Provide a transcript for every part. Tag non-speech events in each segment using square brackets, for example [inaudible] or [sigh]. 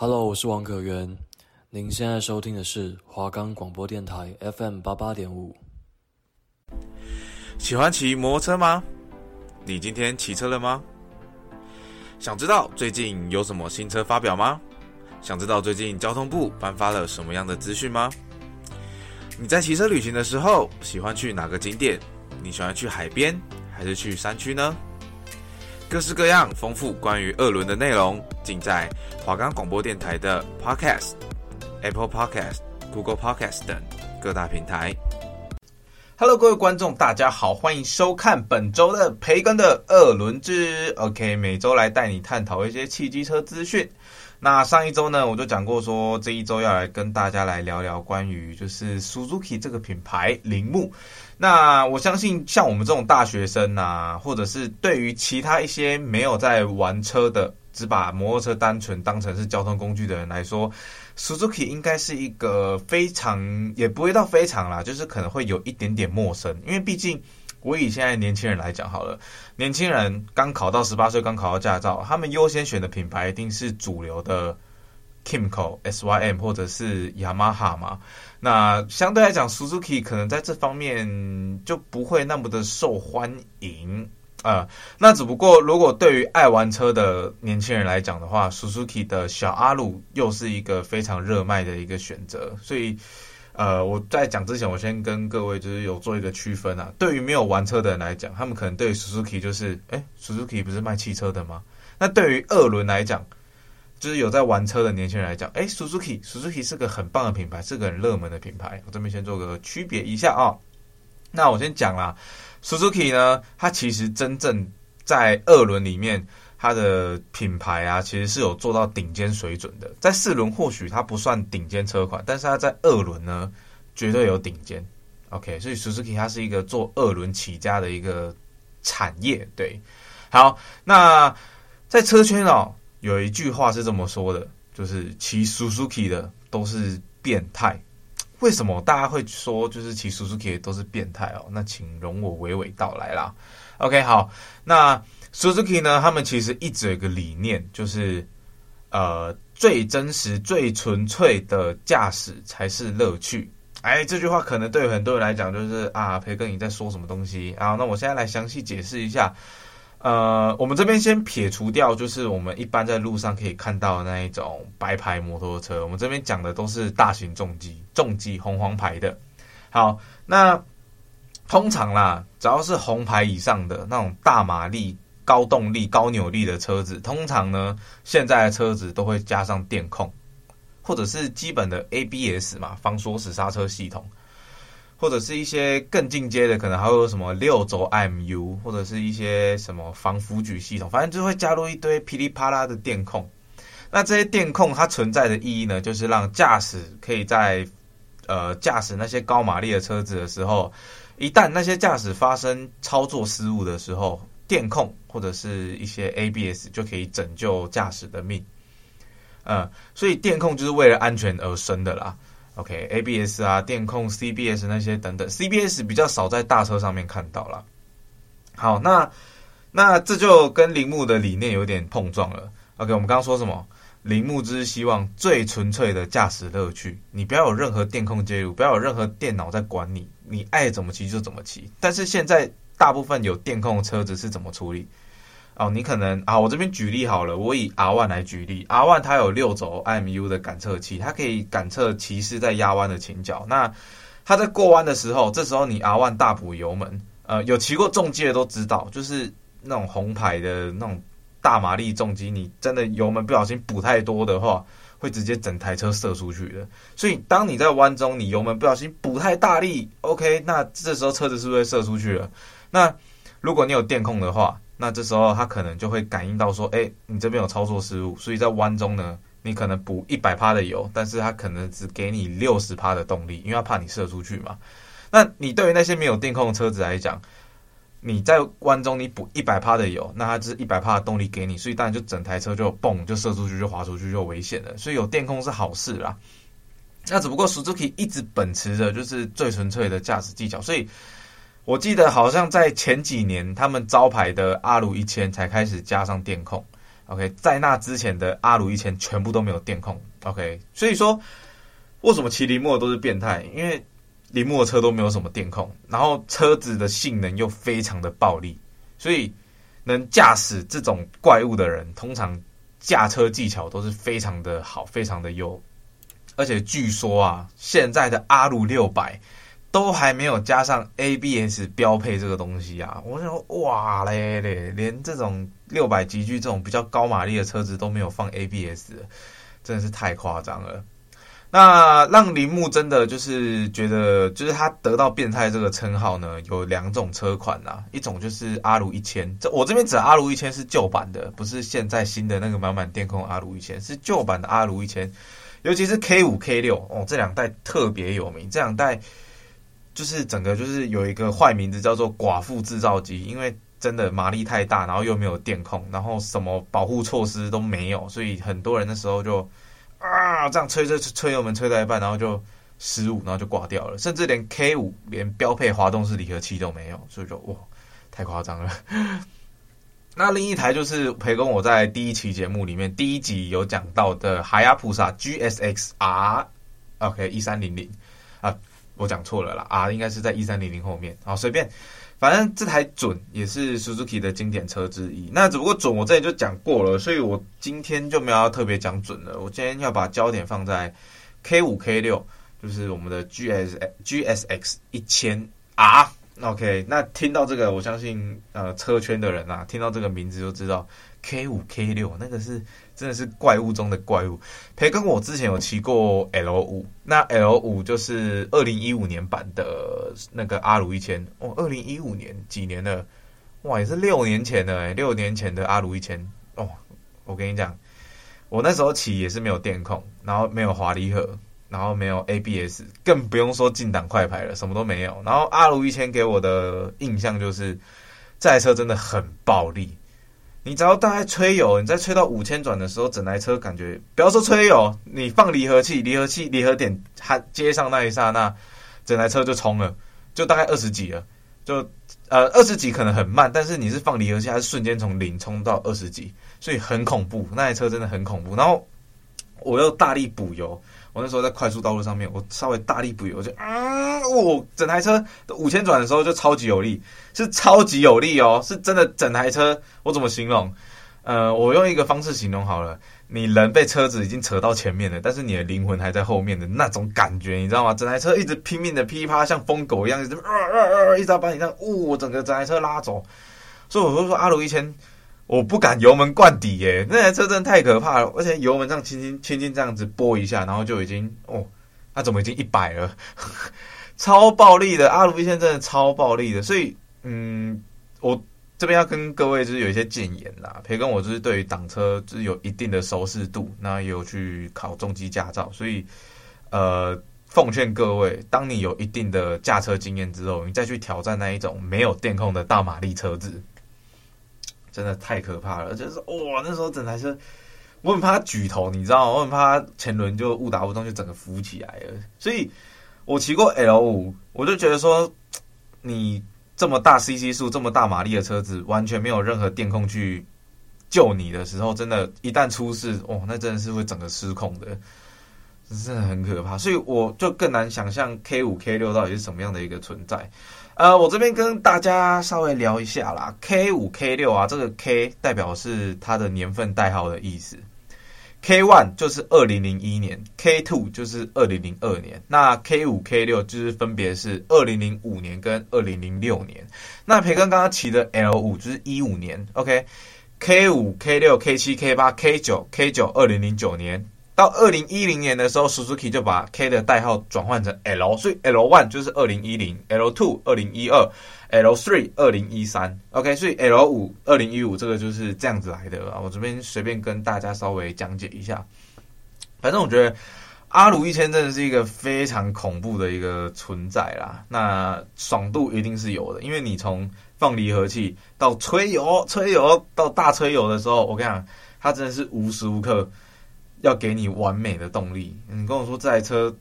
Hello，我是王可元。您现在收听的是华冈广播电台 FM 八八点五。喜欢骑摩托车吗？你今天骑车了吗？想知道最近有什么新车发表吗？想知道最近交通部颁发了什么样的资讯吗？你在骑车旅行的时候，喜欢去哪个景点？你喜欢去海边还是去山区呢？各式各样丰富关于二轮的内容，尽在华冈广播电台的 Podcast、Apple Podcast、Google Podcast 等各大平台。Hello，各位观众，大家好，欢迎收看本周的培根的二轮之 OK，每周来带你探讨一些汽机车资讯。那上一周呢，我就讲过说，这一周要来跟大家来聊聊关于就是 Suzuki 这个品牌铃木。那我相信，像我们这种大学生啊，或者是对于其他一些没有在玩车的，只把摩托车单纯当成是交通工具的人来说，Suzuki 应该是一个非常，也不会到非常啦，就是可能会有一点点陌生，因为毕竟。我以现在年轻人来讲好了，年轻人刚考到十八岁，刚考到驾照，他们优先选的品牌一定是主流的 Kymco、SYM 或者是 Yamaha 嘛。那相对来讲，Suzuki 可能在这方面就不会那么的受欢迎啊、呃。那只不过，如果对于爱玩车的年轻人来讲的话，Suzuki 的小阿鲁又是一个非常热卖的一个选择，所以。呃，我在讲之前，我先跟各位就是有做一个区分啊。对于没有玩车的人来讲，他们可能对 Suzuki 就是，哎，Suzuki 不是卖汽车的吗？那对于二轮来讲，就是有在玩车的年轻人来讲，哎，Suzuki，Suzuki 是个很棒的品牌，是个很热门的品牌。我这边先做个区别一下啊。那我先讲啦，Suzuki 呢，它其实真正在二轮里面。它的品牌啊，其实是有做到顶尖水准的。在四轮或许它不算顶尖车款，但是它在二轮呢，绝对有顶尖。OK，所以 Suzuki 它是一个做二轮起家的一个产业。对，好，那在车圈哦，有一句话是这么说的，就是骑 Suzuki 的都是变态。为什么大家会说就是骑 Suzuki 的都是变态哦？那请容我娓娓道来啦。OK，好，那。Suzuki 呢，他们其实一直有一个理念，就是呃，最真实、最纯粹的驾驶才是乐趣。哎，这句话可能对很多人来讲，就是啊，培根你在说什么东西啊？那我现在来详细解释一下。呃，我们这边先撇除掉，就是我们一般在路上可以看到的那一种白牌摩托车，我们这边讲的都是大型重机，重机红黄牌的。好，那通常啦，只要是红牌以上的那种大马力。高动力、高扭力的车子，通常呢，现在的车子都会加上电控，或者是基本的 ABS 嘛，防锁死刹车系统，或者是一些更进阶的，可能还会有什么六轴 IMU，或者是一些什么防腐举系统，反正就会加入一堆噼里啪啦的电控。那这些电控它存在的意义呢，就是让驾驶可以在呃驾驶那些高马力的车子的时候，一旦那些驾驶发生操作失误的时候，电控或者是一些 ABS 就可以拯救驾驶的命，嗯，所以电控就是为了安全而生的啦。OK，ABS 啊，电控、CBS 那些等等，CBS 比较少在大车上面看到啦。好，那那这就跟铃木的理念有点碰撞了。OK，我们刚刚说什么？铃木只是希望最纯粹的驾驶乐趣，你不要有任何电控介入，不要有任何电脑在管你，你爱怎么骑就怎么骑。但是现在。大部分有电控的车子是怎么处理？哦，你可能啊，我这边举例好了，我以 R One 来举例，R One 它有六轴 IMU 的感测器，它可以感测骑士在压弯的倾角。那它在过弯的时候，这时候你 R One 大补油门，呃，有骑过重机的都知道，就是那种红牌的那种大马力重机，你真的油门不小心补太多的话，会直接整台车射出去的。所以当你在弯中，你油门不小心补太大力，OK，那这时候车子是不是会射出去了？那如果你有电控的话，那这时候它可能就会感应到说，哎，你这边有操作失误，所以在弯中呢，你可能补一百趴的油，但是它可能只给你六十趴的动力，因为它怕你射出去嘛。那你对于那些没有电控的车子来讲，你在弯中你补一百趴的油，那它就是一百趴的动力给你，所以当然就整台车就蹦就射出去就滑出去就危险了。所以有电控是好事啦。那只不过 Suzuki 一直秉持着就是最纯粹的驾驶技巧，所以。我记得好像在前几年，他们招牌的阿鲁一千才开始加上电控 OK，在那之前的阿鲁一千全部都没有电控。OK，所以说为什么骑铃木的都是变态？因为铃木的车都没有什么电控，然后车子的性能又非常的暴力，所以能驾驶这种怪物的人，通常驾车技巧都是非常的好，非常的优。而且据说啊，现在的阿鲁六百都还没有加上 ABS 标配这个东西啊！我想说，哇嘞嘞，连这种六百级距这种比较高马力的车子都没有放 ABS，真的是太夸张了。那让铃木真的就是觉得，就是他得到变态这个称号呢，有两种车款呐，一种就是阿鲁一千，这我这边指阿鲁一千是旧版的，不是现在新的那个满满电控阿鲁一千，是旧版的阿鲁一千。尤其是 K 五 K 六哦，这两代特别有名。这两代就是整个就是有一个坏名字叫做“寡妇制造机”，因为真的马力太大，然后又没有电控，然后什么保护措施都没有，所以很多人那时候就啊这样吹吹吹油门吹到一半，然后就失误，然后就挂掉了。甚至连 K 五连标配滑动式离合器都没有，所以就哇太夸张了。[laughs] 那另一台就是培根，我在第一期节目里面第一集有讲到的海亚普萨 GSX R，OK 一三零零，我讲错了啦啊应该是在一三零零后面，好随便，反正这台准也是 Suzuki 的经典车之一。那只不过准我这里就讲过了，所以我今天就没有要特别讲准了。我今天要把焦点放在 K 五 K 六，就是我们的 GS GSX 一千 R。OK，那听到这个，我相信呃车圈的人啊，听到这个名字就知道 K 五 K 六那个是真的是怪物中的怪物。培根我之前有骑过 L 五，那 L 五就是二零一五年版的那个阿鲁一千哦，二零一五年几年了？哇，也是六年前的哎，六年前的阿鲁一千哦。我跟你讲，我那时候骑也是没有电控，然后没有滑离合。然后没有 ABS，更不用说进档快排了，什么都没有。然后阿鲁一千给我的印象就是，这台车真的很暴力。你只要大概吹油，你在吹到五千转的时候，整台车感觉，不要说吹油，你放离合器，离合器离合点它接上那一刹那，整台车就冲了，就大概二十几了。就呃二十几可能很慢，但是你是放离合器，它是瞬间从零冲到二十几，所以很恐怖。那台车真的很恐怖。然后我又大力补油。我那时候在快速道路上面，我稍微大力补油，就啊，我整台车五千转的时候就超级有力，是超级有力哦，是真的整台车。我怎么形容？呃，我用一个方式形容好了，你人被车子已经扯到前面了，但是你的灵魂还在后面的那种感觉，你知道吗？整台车一直拼命的噼啪，像疯狗一样，一直啊啊啊，一直要把你这样，呜，整个整台车拉走。所以我就说阿鲁一千。我不敢油门灌底耶，那台车真的太可怕了，而且油门这样轻轻轻轻这样子拨一下，然后就已经哦，它怎么已经一百了？超暴力的阿鲁一千真的超暴力的，所以嗯，我这边要跟各位就是有一些建言啦，培根我就是对于挡车就是有一定的熟识度，那也有去考重机驾照，所以呃，奉劝各位，当你有一定的驾车经验之后，你再去挑战那一种没有电控的大马力车子。真的太可怕了，就是哇，那时候整台车，我很怕它举头，你知道吗？我很怕前轮就误打误撞就整个浮起来了。所以，我骑过 L 五，我就觉得说，你这么大 CC 数、这么大马力的车子，完全没有任何电控去救你的时候，真的，一旦出事，哦，那真的是会整个失控的，真的很可怕。所以，我就更难想象 K 五、K 六到底是什么样的一个存在。呃，我这边跟大家稍微聊一下啦。K 五、K 六啊，这个 K 代表是它的年份代号的意思。K one 就是二零零一年，K two 就是二零零二年。那 K 五、K 六就是分别是二零零五年跟二零零六年。那培根刚刚骑的 L 五就是一五年，OK？K 五、K 六、K 七、K 八、K 九、K 九，二零零九年。到二零一零年的时候，Suzuki 就把 K 的代号转换成 L，所以 L one 就是二零一零，L two 二零一二，L three 二零一三。OK，所以 L 五二零一五这个就是这样子来的啊。我这边随便跟大家稍微讲解一下。反正我觉得阿鲁一千真的是一个非常恐怖的一个存在啦。那爽度一定是有的，因为你从放离合器到吹油、吹油到大吹油的时候，我跟你讲，它真的是无时无刻。要给你完美的动力，你跟我说这台车，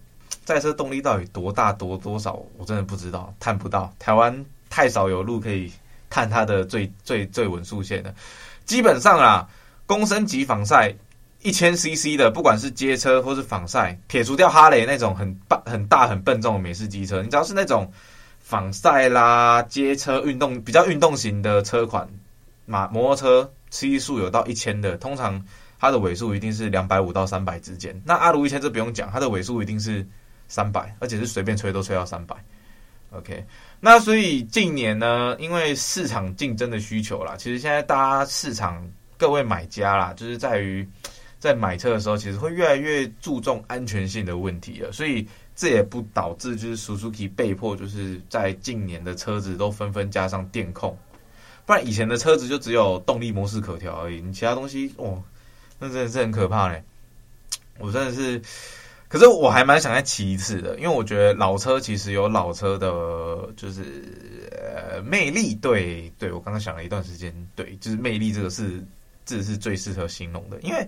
这台车动力到底多大多多少，我真的不知道，探不到。台湾太少有路可以探它的最最最稳速线的。基本上啊，公升级仿赛一千 CC 的，不管是街车或是仿赛，撇除掉哈雷那种很大很大很笨重的美式机车，你只要是那种仿赛啦、街车运动比较运动型的车款，马摩托车 CC 数有到一千的，通常它的尾数一定是两百五到三百之间。那阿鲁一千这不用讲，它的尾数一定是三百，而且是随便吹都吹到三百。OK，那所以近年呢，因为市场竞争的需求啦，其实现在大家市场各位买家啦，就是在于在买车的时候，其实会越来越注重安全性的问题了。所以这也不导致就是 Suzuki 被迫就是在近年的车子都纷纷加上电控，不然以前的车子就只有动力模式可调而已，你其他东西哦，那真的是很可怕嘞。我真的是。可是我还蛮想再骑一次的，因为我觉得老车其实有老车的，就是呃魅力。对，对我刚刚想了一段时间，对，就是魅力这个是这是最适合形容的，因为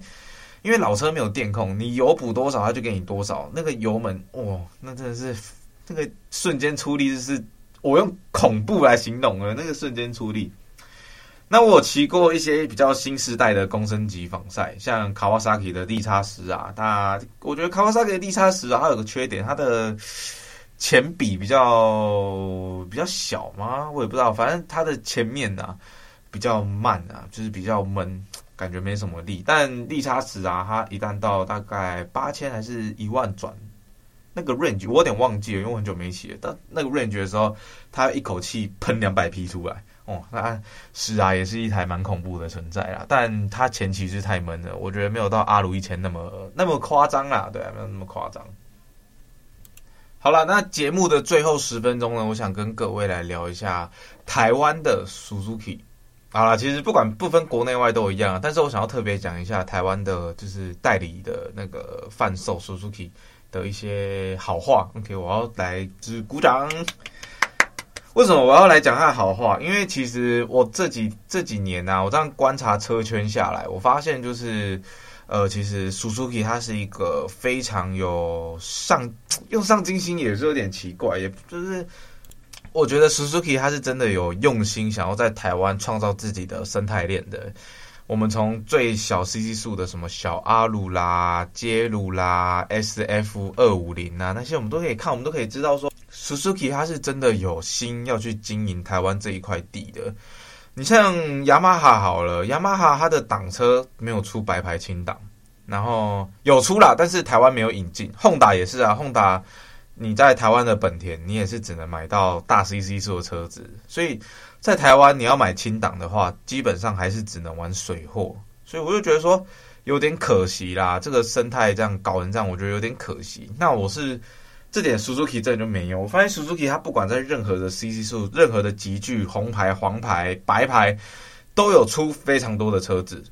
因为老车没有电控，你油补多少它就给你多少，那个油门哇，那真的是那个瞬间出力，就是我用恐怖来形容了，那个瞬间出力。那我骑过一些比较新时代的公升级防晒，像 Kawasaki 的 DX10 啊，它我觉得 Kawasaki 的 DX10 啊，它有个缺点，它的前比比较比较小嘛，我也不知道，反正它的前面啊比较慢啊，就是比较闷，感觉没什么力。但 DX10 啊，它一旦到大概八千还是一万转，那个 range 我有点忘记了，因为我很久没骑了。但那个 range 的时候，它一口气喷两百匹出来。哦，那是啊，也是一台蛮恐怖的存在啦。但它前期是太闷了，我觉得没有到阿鲁一千那么那么夸张啦。对啊，没有那么夸张。好了，那节目的最后十分钟呢，我想跟各位来聊一下台湾的 Suzuki。好了，其实不管不分国内外都一样，但是我想要特别讲一下台湾的，就是代理的那个贩售 Suzuki 的一些好话。OK，我要来就是鼓掌。为什么我要来讲他的好话？因为其实我这几这几年啊，我这样观察车圈下来，我发现就是，呃，其实 Suzuki 它是一个非常有上 [tsk] 用上进心，也是有点奇怪，也就是我觉得 Suzuki 它是真的有用心，想要在台湾创造自己的生态链的。我们从最小 CC 数的什么小阿鲁啦、街鲁啦、SF 二五零啊，那些我们都可以看，我们都可以知道说。Suzuki 它是真的有心要去经营台湾这一块地的。你像雅马哈好了，雅马哈它的挡车没有出白牌轻档，然后有出啦，但是台湾没有引进。Honda 也是啊，Honda 你在台湾的本田，你也是只能买到大 CC 数的车子，所以在台湾你要买轻档的话，基本上还是只能玩水货。所以我就觉得说有点可惜啦，这个生态这样搞成这样，我觉得有点可惜。那我是。这点 Suzuki 这里就没有。我发现 Suzuki 它不管在任何的 CC 数、任何的级距、红牌、黄牌、白牌，都有出非常多的车子。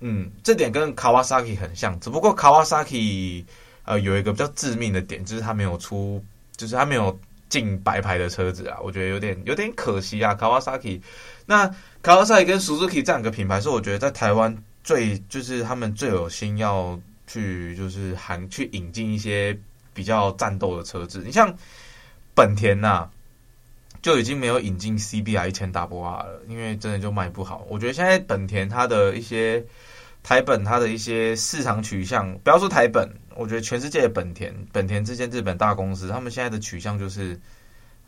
嗯，这点跟 Kawasaki 很像，只不过 Kawasaki 呃有一个比较致命的点，就是它没有出，就是它没有进白牌的车子啊。我觉得有点有点可惜啊。Kawasaki 那 Kawasaki 跟 Suzuki 这两个品牌，是我觉得在台湾最就是他们最有心要去就是喊去引进一些。比较战斗的车子，你像本田呐、啊，就已经没有引进 CBR 一千 WR 了，因为真的就卖不好。我觉得现在本田它的一些台本，它的一些市场取向，不要说台本，我觉得全世界的本田，本田这间日本大公司，他们现在的取向就是，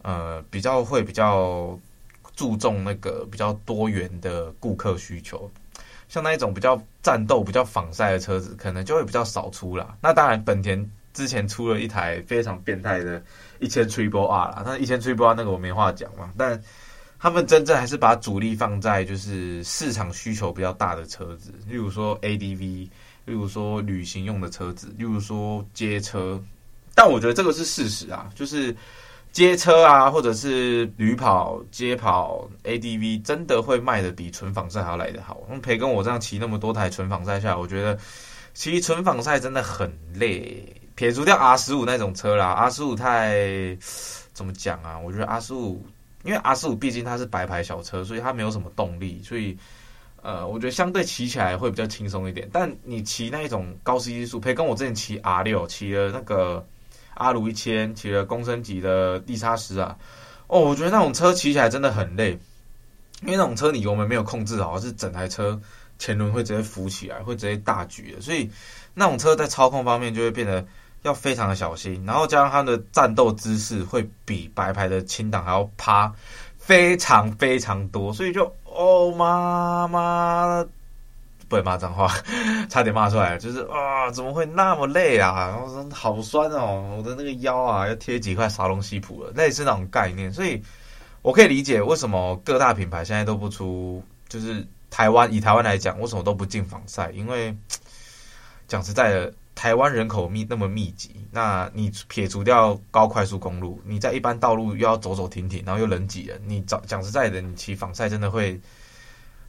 呃，比较会比较注重那个比较多元的顾客需求，像那一种比较战斗、比较仿赛的车子，可能就会比较少出啦。那当然，本田。之前出了一台非常变态的一千 Triple R 啦，那一千 Triple R 那个我没话讲嘛，但他们真正还是把主力放在就是市场需求比较大的车子，例如说 ADV，例如说旅行用的车子，例如说街车。但我觉得这个是事实啊，就是街车啊，或者是旅跑、街跑、ADV，真的会卖的比纯仿赛还要来得好。那培根我这样骑那么多台纯仿赛下，我觉得骑纯仿赛真的很累。撇除掉 R 十五那种车啦，R 十五太怎么讲啊？我觉得 R 十五，因为 R 十五毕竟它是白牌小车，所以它没有什么动力，所以呃，我觉得相对骑起来会比较轻松一点。但你骑那一种高 CC 数，配跟我之前骑 R 六，骑了那个阿鲁一千，骑了公升级的 D 叉十啊，哦，我觉得那种车骑起来真的很累，因为那种车你油门没有控制好，是整台车前轮会直接浮起来，会直接大举的，所以那种车在操控方面就会变得要非常的小心，然后加上他的战斗姿势会比白牌的轻档还要趴非常非常多，所以就哦妈妈。不会骂脏话，[laughs] 差点骂出来。就是啊，怎么会那么累啊？然后说好酸哦，我的那个腰啊，要贴几块沙龙西普了，类似那种概念。所以，我可以理解为什么各大品牌现在都不出，就是台湾以台湾来讲，为什么都不进防晒？因为讲实在的，台湾人口密那么密集，那你撇除掉高快速公路，你在一般道路又要走走停停，然后又人挤人，你讲讲实在的，你骑防晒真的会。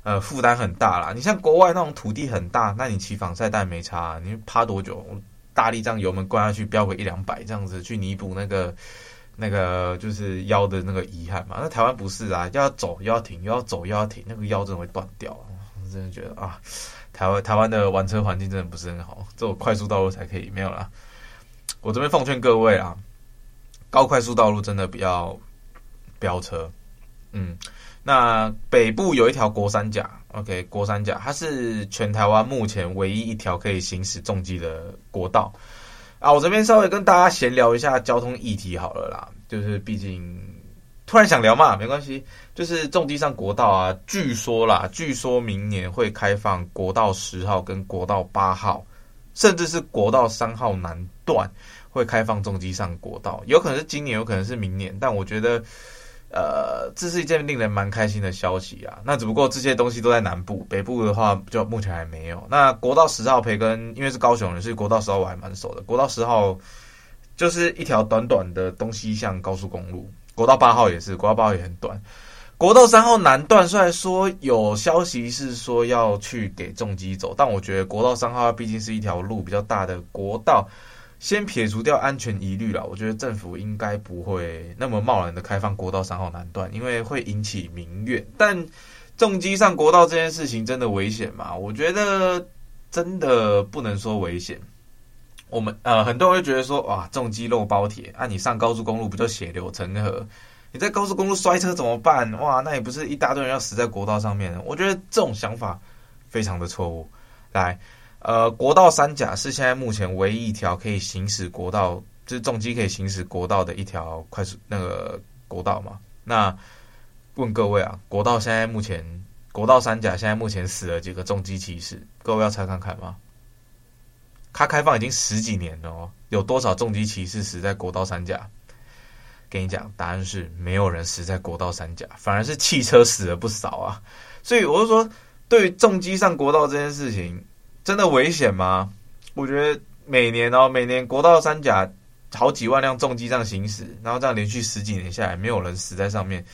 呃，负担很大啦。你像国外那种土地很大，那你骑防晒带没差啊。你趴多久，大力这样油门灌下去，飙个一两百这样子，去弥补那个 [laughs] 那个就是腰的那个遗憾嘛。那台湾不是啊，要走又要停，又要走又要停，那个腰真的会断掉。我真的觉得啊，台湾台湾的玩车环境真的不是很好，只有快速道路才可以。没有啦，我这边奉劝各位啊，高快速道路真的不要飙车，嗯。那北部有一条国三甲，OK，国三甲，它是全台湾目前唯一一条可以行驶重机的国道啊。我这边稍微跟大家闲聊一下交通议题好了啦，就是毕竟突然想聊嘛，没关系。就是重机上国道啊，据说啦，据说明年会开放国道十号跟国道八号，甚至是国道三号南段会开放重机上国道，有可能是今年，有可能是明年，但我觉得。呃，这是一件令人蛮开心的消息啊。那只不过这些东西都在南部，北部的话就目前还没有。那国道十号培根，因为是高雄人，所以国道十号我还蛮熟的。国道十号就是一条短短的东西向高速公路。国道八号也是，国道八号也很短。国道三号南段虽然说有消息是说要去给重机走，但我觉得国道三号毕竟是一条路比较大的国道。先撇除掉安全疑虑了，我觉得政府应该不会那么贸然的开放国道三号南段，因为会引起民怨。但重机上国道这件事情真的危险吗？我觉得真的不能说危险。我们呃，很多人会觉得说，哇，重机肉包铁，啊，你上高速公路不就血流成河？你在高速公路摔车怎么办？哇，那也不是一大堆人要死在国道上面。我觉得这种想法非常的错误。来。呃，国道三甲是现在目前唯一一条可以行驶国道，就是重机可以行驶国道的一条快速那个国道嘛。那问各位啊，国道现在目前国道三甲现在目前死了几个重机骑士？各位要猜看看吗？它开放已经十几年了哦，有多少重机骑士死在国道三甲？跟你讲，答案是没有人死在国道三甲，反而是汽车死了不少啊。所以我就说，对于重机上国道这件事情。真的危险吗？我觉得每年哦，每年国道三甲好几万辆重机这样行驶，然后这样连续十几年下来，没有人死在上面，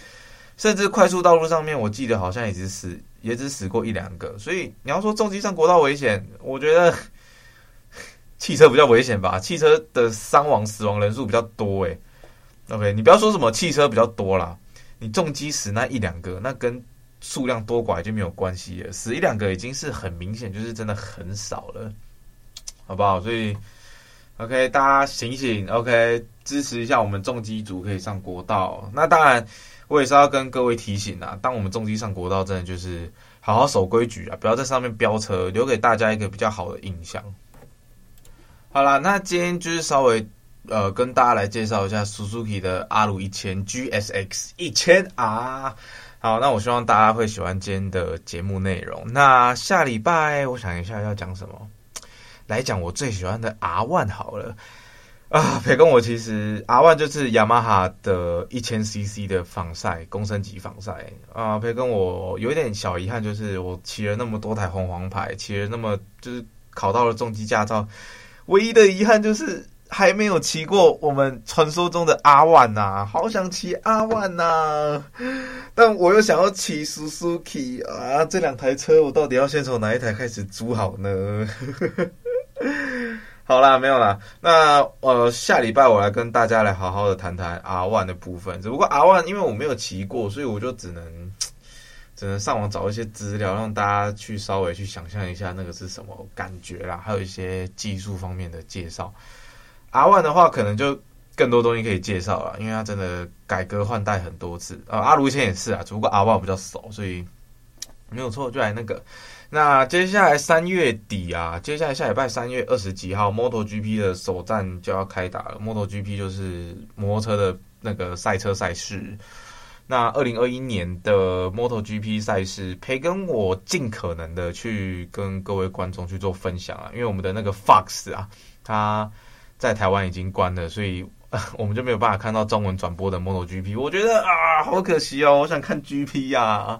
甚至快速道路上面，我记得好像也只死，也只死过一两个。所以你要说重机上国道危险，我觉得汽车比较危险吧，汽车的伤亡死亡人数比较多诶。OK，你不要说什么汽车比较多啦，你重机死那一两个，那跟数量多寡就没有关系了，死一两个已经是很明显，就是真的很少了，好不好？所以，OK，大家醒醒，OK，支持一下我们重机组可以上国道。那当然，我也是要跟各位提醒啊，当我们重机上国道，真的就是好好守规矩啊，不要在上面飙车，留给大家一个比较好的印象。好啦，那今天就是稍微呃跟大家来介绍一下 Suzuki 的阿鲁一千 GSX 一千 R。好，那我希望大家会喜欢今天的节目内容。那下礼拜我想一下要讲什么，来讲我最喜欢的 R1 好了。啊，培根我其实 R1 就是雅马哈的一千 CC 的防晒，公升级防晒啊。培根我有一点小遗憾，就是我骑了那么多台红黄牌，骑了那么就是考到了重机驾照，唯一的遗憾就是。还没有骑过我们传说中的阿万呐，好想骑阿万呐，但我又想要骑 Suzuki 啊，这两台车我到底要先从哪一台开始租好呢？[laughs] 好啦，没有啦，那呃下礼拜我来跟大家来好好的谈谈 R1 的部分。只不过 R1 因为我没有骑过，所以我就只能只能上网找一些资料，让大家去稍微去想象一下那个是什么感觉啦，还有一些技术方面的介绍。R1 的话，可能就更多东西可以介绍了，因为它真的改革换代很多次啊。阿鲁以前也是啊，只不过 R1 比较熟，所以没有错，就来那个。那接下来三月底啊，接下来下礼拜三月二十几号，MotoGP 的首战就要开打了。MotoGP 就是摩托车的那个赛车赛事。那二零二一年的 MotoGP 赛事，培根我尽可能的去跟各位观众去做分享啊，因为我们的那个 Fox 啊，它在台湾已经关了，所以。[laughs] 我们就没有办法看到中文转播的 MotoGP，我觉得啊，好可惜哦，我想看 GP 呀、啊。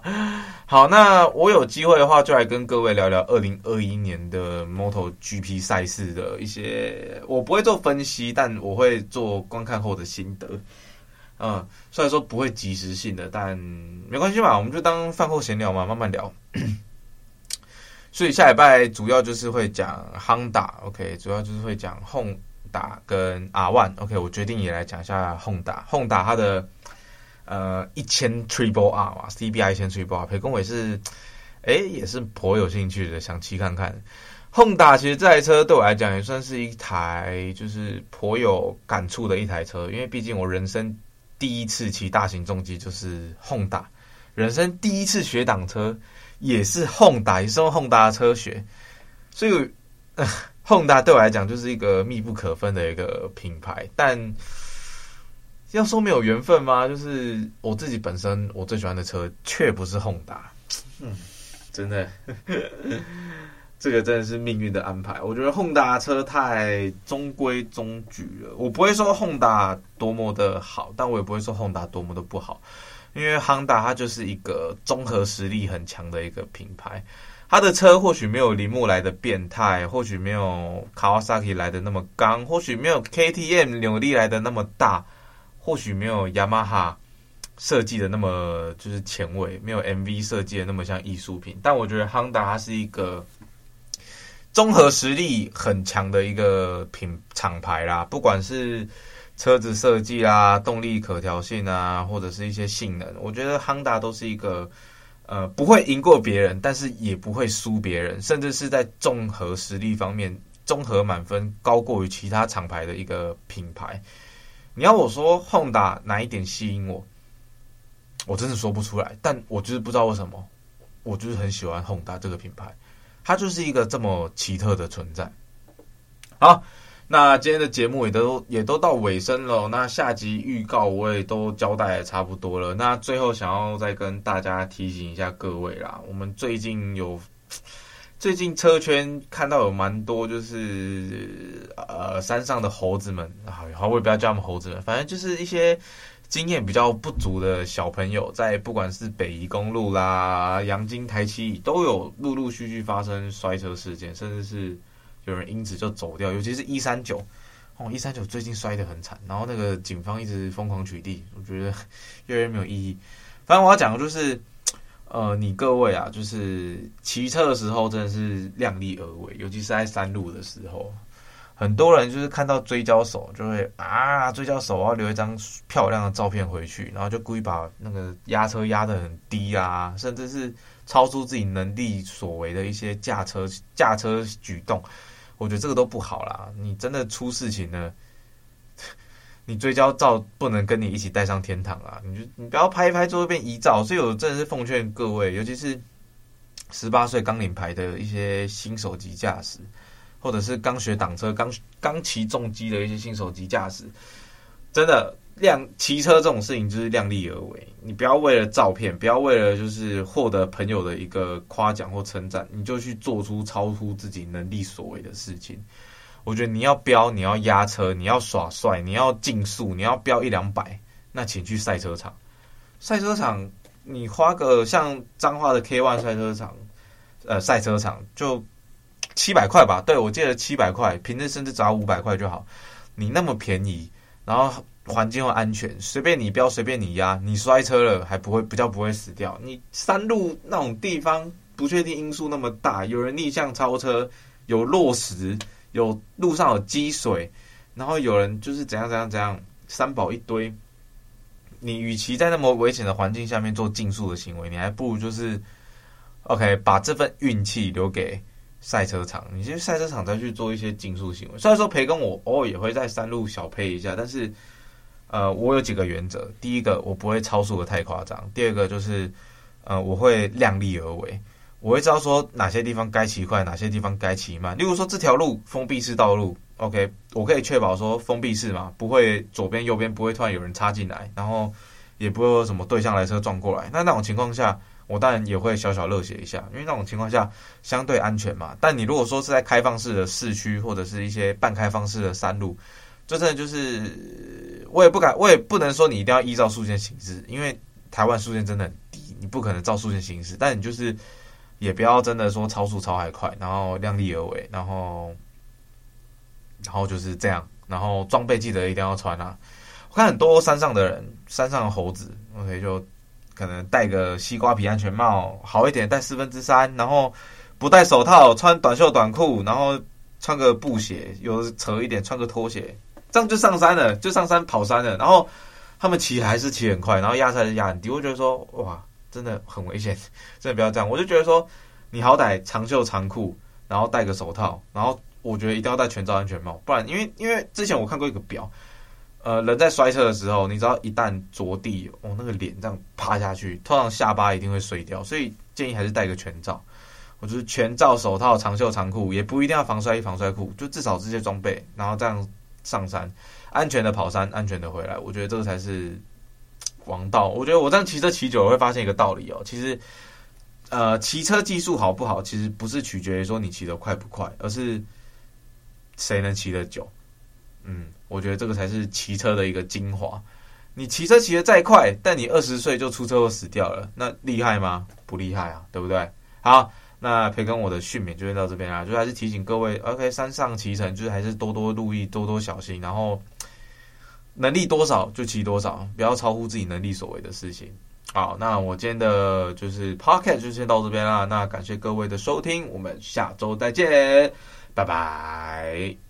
好，那我有机会的话，就来跟各位聊聊二零二一年的 MotoGP 赛事的一些，我不会做分析，但我会做观看后的心得。嗯，虽然说不会即时性的，但没关系嘛，我们就当饭后闲聊嘛，慢慢聊。[clears throat] 所以下礼拜主要就是会讲 Honda，OK，主要就是会讲 Honda。跟 R One OK，我决定也来讲一下 Honda，Honda 它的呃一千 Triple R 嘛，CBR 一千 Triple R，培根我也是，哎，也是颇有兴趣的，想骑看看。Honda 其实这台车对我来讲也算是一台就是颇有感触的一台车，因为毕竟我人生第一次骑大型重机就是 Honda，人生第一次学挡车也是 Honda，也是用 Honda 的车学，所以。呃 Honda 对我来讲就是一个密不可分的一个品牌，但要说没有缘分吗？就是我自己本身我最喜欢的车却不是 Honda，嗯，真的，这个真的是命运的安排。我觉得 Honda 车太中规中矩了，我不会说轰达多么的好，但我也不会说轰达多么的不好，因为 Honda 它就是一个综合实力很强的一个品牌。它的车或许没有铃木来的变态，或许没有 Kawasaki 来的那么刚，或许没有 KTM 扭力来的那么大，或许没有 Yamaha 设计的那么就是前卫，没有 MV 设计的那么像艺术品。但我觉得 Honda 它是一个综合实力很强的一个品厂牌啦，不管是车子设计啦、动力可调性啊，或者是一些性能，我觉得 Honda 都是一个。呃，不会赢过别人，但是也不会输别人，甚至是在综合实力方面，综合满分高过于其他厂牌的一个品牌。你要我说，Honda 哪一点吸引我？我真的说不出来，但我就是不知道为什么，我就是很喜欢 Honda 这个品牌，它就是一个这么奇特的存在。好。那今天的节目也都也都到尾声了，那下集预告我也都交代的差不多了。那最后想要再跟大家提醒一下各位啦，我们最近有最近车圈看到有蛮多就是呃山上的猴子们，好，我也不要叫他们猴子们，反正就是一些经验比较不足的小朋友，在不管是北宜公路啦、阳金台七都有陆陆续续发生摔车事件，甚至是。有人因此就走掉，尤其是一三九哦，一三九最近摔得很惨，然后那个警方一直疯狂取缔，我觉得越来越没有意义。反正我要讲的就是，呃，你各位啊，就是骑车的时候真的是量力而为，尤其是在山路的时候，很多人就是看到追焦手就会啊，追焦手我要留一张漂亮的照片回去，然后就故意把那个压车压得很低啊，甚至是超出自己能力所为的一些驾车驾车举动。我觉得这个都不好啦，你真的出事情了，[laughs] 你追焦照不能跟你一起带上天堂啊！你就你不要拍一拍就会变遗照，所以我真的是奉劝各位，尤其是十八岁刚领牌的一些新手级驾驶，或者是刚学挡车、刚刚骑重机的一些新手机驾驶，真的。量骑车这种事情就是量力而为，你不要为了照片，不要为了就是获得朋友的一个夸奖或称赞，你就去做出超出自己能力所为的事情。我觉得你要飙，你要压车，你要耍帅，你要竞速，你要飙一两百，那请去赛车场。赛车场你花个像彰化的 K1 赛车场，呃，赛车场就七百块吧，对，我借了七百块，平日甚至只要五百块就好。你那么便宜，然后。环境又安全，随便你飙，随便你压，你摔车了还不会比较不会死掉。你山路那种地方，不确定因素那么大，有人逆向超车，有落石，有路上有积水，然后有人就是怎样怎样怎样，三宝一堆。你与其在那么危险的环境下面做竞速的行为，你还不如就是，OK，把这份运气留给赛车场。你去赛车场再去做一些竞速行为。虽然说培根我偶尔也会在山路小配一下，但是。呃，我有几个原则。第一个，我不会超速的太夸张。第二个就是，呃，我会量力而为，我会知道说哪些地方该骑快，哪些地方该骑慢。例如说这条路封闭式道路，OK，我可以确保说封闭式嘛，不会左边右边不会突然有人插进来，然后也不会有什么对向来车撞过来。那那种情况下，我当然也会小小热血一下，因为那种情况下相对安全嘛。但你如果说是在开放式的市区或者是一些半开放式的山路，这真的就是我也不敢，我也不能说你一定要依照速限行驶，因为台湾速限真的很低，你不可能照速限行驶。但你就是也不要真的说超速超还快，然后量力而为，然后然后就是这样，然后装备记得一定要穿啊。我看很多山上的人，山上的猴子，OK 就。可能戴个西瓜皮安全帽好一点，戴四分之三，然后不戴手套，穿短袖短裤，然后穿个布鞋，有扯一点，穿个拖鞋，这样就上山了，就上山跑山了。然后他们骑还是骑很快，然后压车还是压很低，我觉得说哇，真的很危险，真的不要这样。我就觉得说，你好歹长袖长裤，然后戴个手套，然后我觉得一定要戴全罩安全帽，不然因为因为之前我看过一个表。呃，人在摔车的时候，你知道一旦着地，哦，那个脸这样趴下去，通常下巴一定会碎掉，所以建议还是戴个全罩。我就是全罩、手套、长袖长裤，也不一定要防摔衣、防摔裤，就至少这些装备，然后这样上山，安全的跑山，安全的回来。我觉得这个才是王道。我觉得我这样骑车骑久了，会发现一个道理哦，其实，呃，骑车技术好不好，其实不是取决于说你骑得快不快，而是谁能骑得久。嗯，我觉得这个才是骑车的一个精华。你骑车骑得再快，但你二十岁就出车祸死掉了，那厉害吗？不厉害啊，对不对？好，那培根我的训勉就先到这边啦，就还是提醒各位，OK，山上骑乘就是还是多多注意，多多小心，然后能力多少就骑多少，不要超乎自己能力所为的事情。好，那我今天的就是 Podcast 就先到这边啦。那感谢各位的收听，我们下周再见，拜拜。